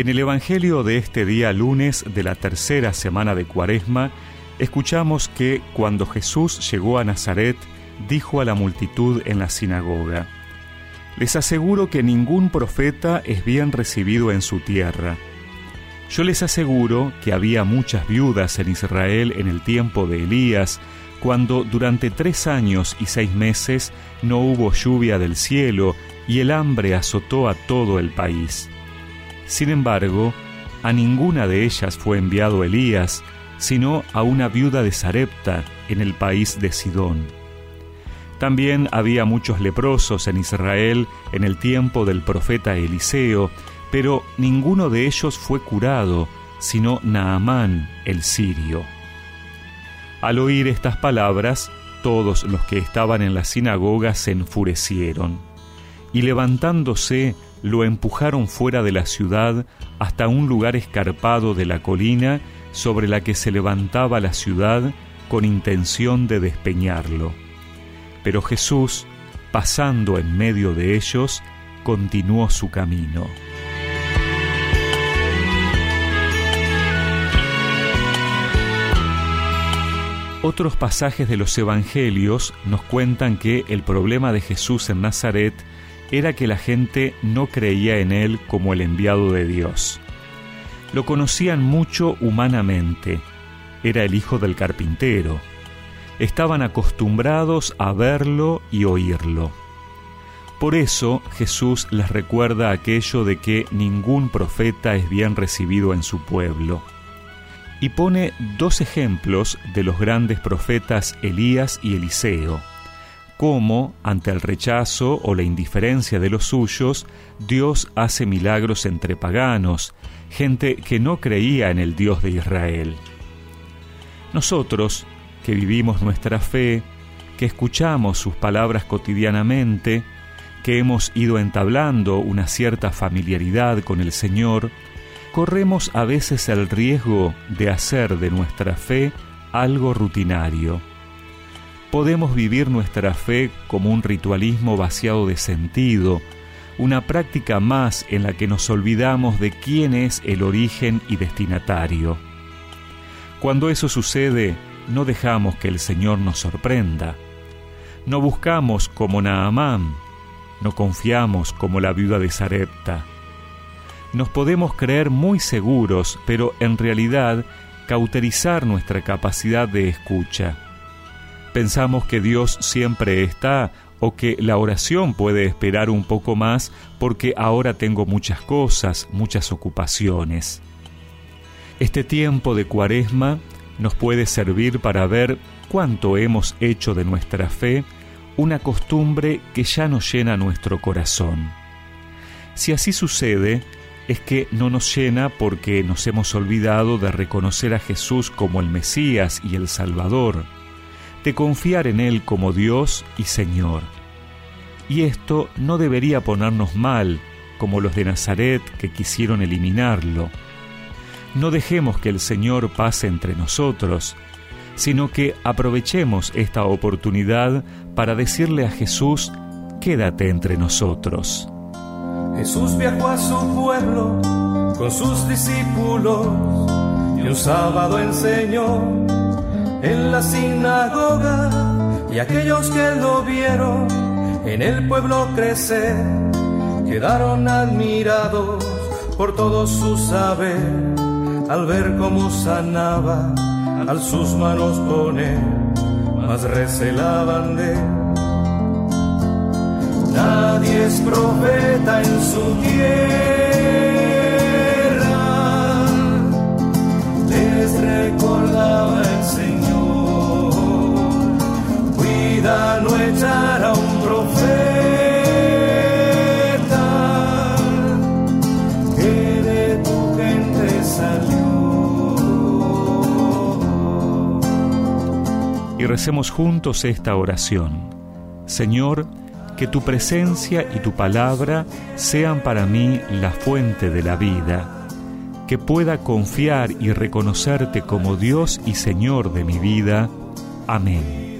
En el Evangelio de este día lunes de la tercera semana de Cuaresma, escuchamos que cuando Jesús llegó a Nazaret, dijo a la multitud en la sinagoga, Les aseguro que ningún profeta es bien recibido en su tierra. Yo les aseguro que había muchas viudas en Israel en el tiempo de Elías, cuando durante tres años y seis meses no hubo lluvia del cielo y el hambre azotó a todo el país. Sin embargo, a ninguna de ellas fue enviado Elías, sino a una viuda de Sarepta en el país de Sidón. También había muchos leprosos en Israel en el tiempo del profeta Eliseo, pero ninguno de ellos fue curado, sino Naamán el sirio. Al oír estas palabras, todos los que estaban en la sinagoga se enfurecieron, y levantándose lo empujaron fuera de la ciudad hasta un lugar escarpado de la colina sobre la que se levantaba la ciudad con intención de despeñarlo. Pero Jesús, pasando en medio de ellos, continuó su camino. Otros pasajes de los Evangelios nos cuentan que el problema de Jesús en Nazaret era que la gente no creía en él como el enviado de Dios. Lo conocían mucho humanamente. Era el hijo del carpintero. Estaban acostumbrados a verlo y oírlo. Por eso Jesús les recuerda aquello de que ningún profeta es bien recibido en su pueblo. Y pone dos ejemplos de los grandes profetas Elías y Eliseo cómo, ante el rechazo o la indiferencia de los suyos, Dios hace milagros entre paganos, gente que no creía en el Dios de Israel. Nosotros, que vivimos nuestra fe, que escuchamos sus palabras cotidianamente, que hemos ido entablando una cierta familiaridad con el Señor, corremos a veces el riesgo de hacer de nuestra fe algo rutinario podemos vivir nuestra fe como un ritualismo vaciado de sentido, una práctica más en la que nos olvidamos de quién es el origen y destinatario. Cuando eso sucede, no dejamos que el Señor nos sorprenda. No buscamos como Naamán, no confiamos como la viuda de Sarepta. Nos podemos creer muy seguros, pero en realidad cauterizar nuestra capacidad de escucha pensamos que Dios siempre está o que la oración puede esperar un poco más porque ahora tengo muchas cosas, muchas ocupaciones. Este tiempo de cuaresma nos puede servir para ver cuánto hemos hecho de nuestra fe una costumbre que ya nos llena nuestro corazón. Si así sucede, es que no nos llena porque nos hemos olvidado de reconocer a Jesús como el Mesías y el Salvador de confiar en Él como Dios y Señor. Y esto no debería ponernos mal, como los de Nazaret que quisieron eliminarlo. No dejemos que el Señor pase entre nosotros, sino que aprovechemos esta oportunidad para decirle a Jesús, quédate entre nosotros. Jesús viajó a su pueblo con sus discípulos y un sábado enseñó en la sinagoga y aquellos que lo vieron en el pueblo crecer quedaron admirados por todo su saber al ver cómo sanaba al sus manos poner más recelaban de nadie es profeta en su tierra Y recemos juntos esta oración. Señor, que tu presencia y tu palabra sean para mí la fuente de la vida, que pueda confiar y reconocerte como Dios y Señor de mi vida. Amén